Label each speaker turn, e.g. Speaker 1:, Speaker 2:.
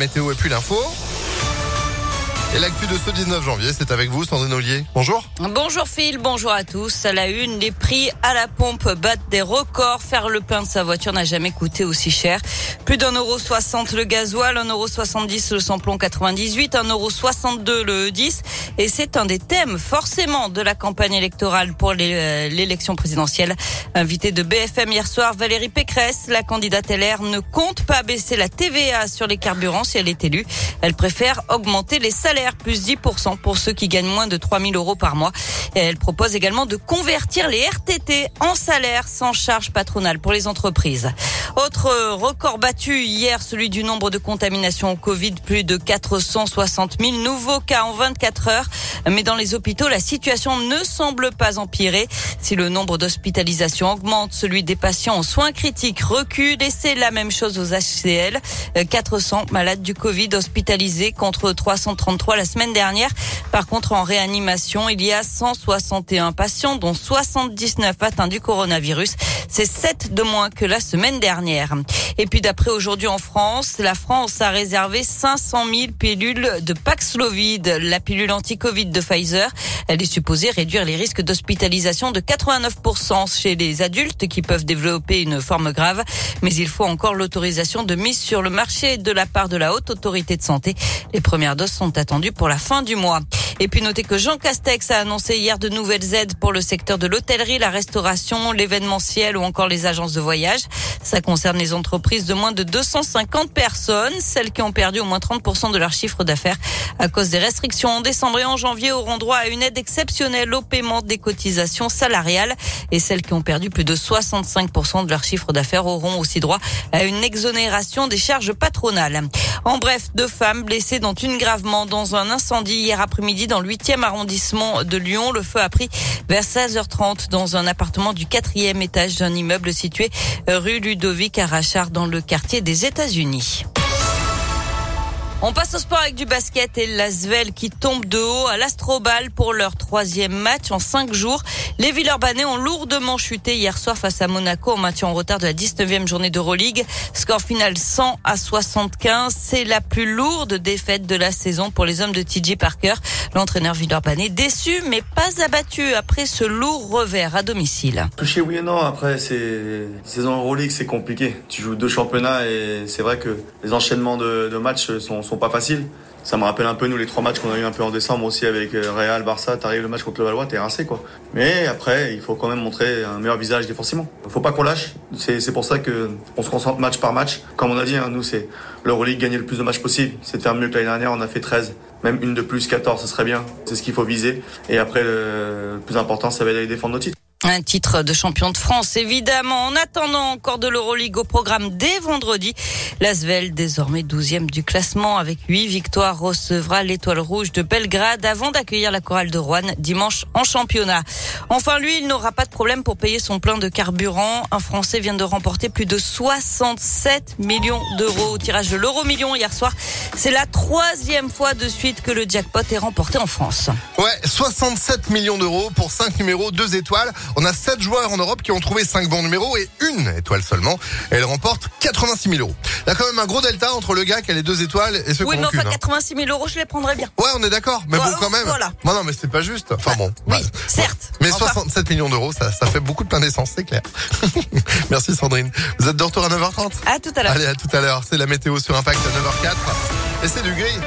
Speaker 1: Météo et puis l'info. Et l'actu de ce 19 janvier, c'est avec vous, Sandrine Ollier. Bonjour.
Speaker 2: Bonjour Phil, bonjour à tous. À la une, les prix à la pompe battent des records. Faire le plein de sa voiture n'a jamais coûté aussi cher. Plus d'un euro 60 le gasoil, un euro 70 le samplon 98, un euro 62 le E10. Et c'est un des thèmes, forcément, de la campagne électorale pour euh, l'élection présidentielle. Invitée de BFM hier soir, Valérie Pécresse, la candidate LR, ne compte pas baisser la TVA sur les carburants si elle est élue. Elle préfère augmenter les salaires plus 10% pour ceux qui gagnent moins de 3000 euros par mois. Et elle propose également de convertir les RTT en salaire sans charge patronale pour les entreprises. Autre record battu hier, celui du nombre de contaminations au Covid, plus de 460 000 nouveaux cas en 24 heures. Mais dans les hôpitaux, la situation ne semble pas empirer. Si le nombre d'hospitalisations augmente, celui des patients en soins critiques recule et c'est la même chose aux HCL. 400 malades du Covid hospitalisés contre 333 la semaine dernière. Par contre, en réanimation, il y a 161 patients, dont 79 atteints du coronavirus. C'est 7 de moins que la semaine dernière. Et puis d'après aujourd'hui en France, la France a réservé 500 000 pilules de Paxlovid, la pilule anti-Covid de Pfizer. Elle est supposée réduire les risques d'hospitalisation de 89% chez les adultes qui peuvent développer une forme grave. Mais il faut encore l'autorisation de mise sur le marché de la part de la haute autorité de santé. Les premières doses sont attendues pour la fin du mois. Et puis notez que Jean Castex a annoncé hier de nouvelles aides pour le secteur de l'hôtellerie, la restauration, l'événementiel ou encore les agences de voyage. Ça concerne les entreprises de moins de 250 personnes. Celles qui ont perdu au moins 30% de leur chiffre d'affaires à cause des restrictions en décembre et en janvier auront droit à une aide exceptionnelle au paiement des cotisations salariales. Et celles qui ont perdu plus de 65% de leur chiffre d'affaires auront aussi droit à une exonération des charges patronales. En bref, deux femmes blessées dont une gravement dans un incendie hier après-midi dans le 8e arrondissement de Lyon. Le feu a pris vers 16h30 dans un appartement du quatrième étage d'un immeuble situé rue Ludovic Arachard dans le quartier des États-Unis. On passe au sport avec du basket et l'Asvel qui tombe de haut à l'Astrobal pour leur troisième match en cinq jours. Les Villeurbanais ont lourdement chuté hier soir face à Monaco en maintien en retard de la 19e journée d'Euroleague. Score final 100 à 75. C'est la plus lourde défaite de la saison pour les hommes de TJ Parker. L'entraîneur Villeurbanais déçu mais pas abattu après ce lourd revers à domicile.
Speaker 3: Sont pas faciles. Ça me rappelle un peu nous les trois matchs qu'on a eu un peu en décembre aussi avec euh, Real, Barça. T'arrives le match contre le Valois, t'es rincé quoi. Mais après, il faut quand même montrer un meilleur visage défensivement. Faut pas qu'on lâche. C'est pour ça que on se concentre match par match. Comme on a dit, hein, nous c'est l'Euroleague gagner le plus de matchs possible. C'est de faire mieux que l'année dernière. On a fait 13, même une de plus, 14, ce serait bien. C'est ce qu'il faut viser. Et après, le plus important, ça va être d'aller défendre nos titres.
Speaker 2: Un titre de champion de France, évidemment. En attendant encore de l'Euroleague au programme dès vendredi, l'Asvel, désormais 12e du classement avec 8 victoires, recevra l'étoile rouge de Belgrade avant d'accueillir la chorale de Rouen dimanche en championnat. Enfin, lui, il n'aura pas de problème pour payer son plein de carburant. Un Français vient de remporter plus de 67 millions d'euros au tirage de l'euro million hier soir. C'est la troisième fois de suite que le jackpot est remporté en France.
Speaker 1: Ouais, 67 millions d'euros pour 5 numéros, 2 étoiles. On a 7 joueurs en Europe qui ont trouvé 5 bons numéros et une étoile seulement. Elle remporte 86 000 euros. Il y a quand même un gros delta entre le gars qui a les deux étoiles et ceux
Speaker 2: oui,
Speaker 1: qui ont
Speaker 2: mais enfin, 86 000 euros, je les prendrais bien.
Speaker 1: Ouais, on est d'accord. Mais bon, quand même.
Speaker 2: Voilà.
Speaker 1: Non, non, mais c'est pas juste. Enfin bon.
Speaker 2: Oui, certes.
Speaker 1: Mais 67 millions d'euros, ça, ça fait beaucoup de plein d'essence, c'est clair. Merci Sandrine. Vous êtes de retour à 9h30
Speaker 2: À tout à l'heure.
Speaker 1: Allez, à tout à l'heure. C'est la météo sur Impact à 9h04. Et c'est du gris.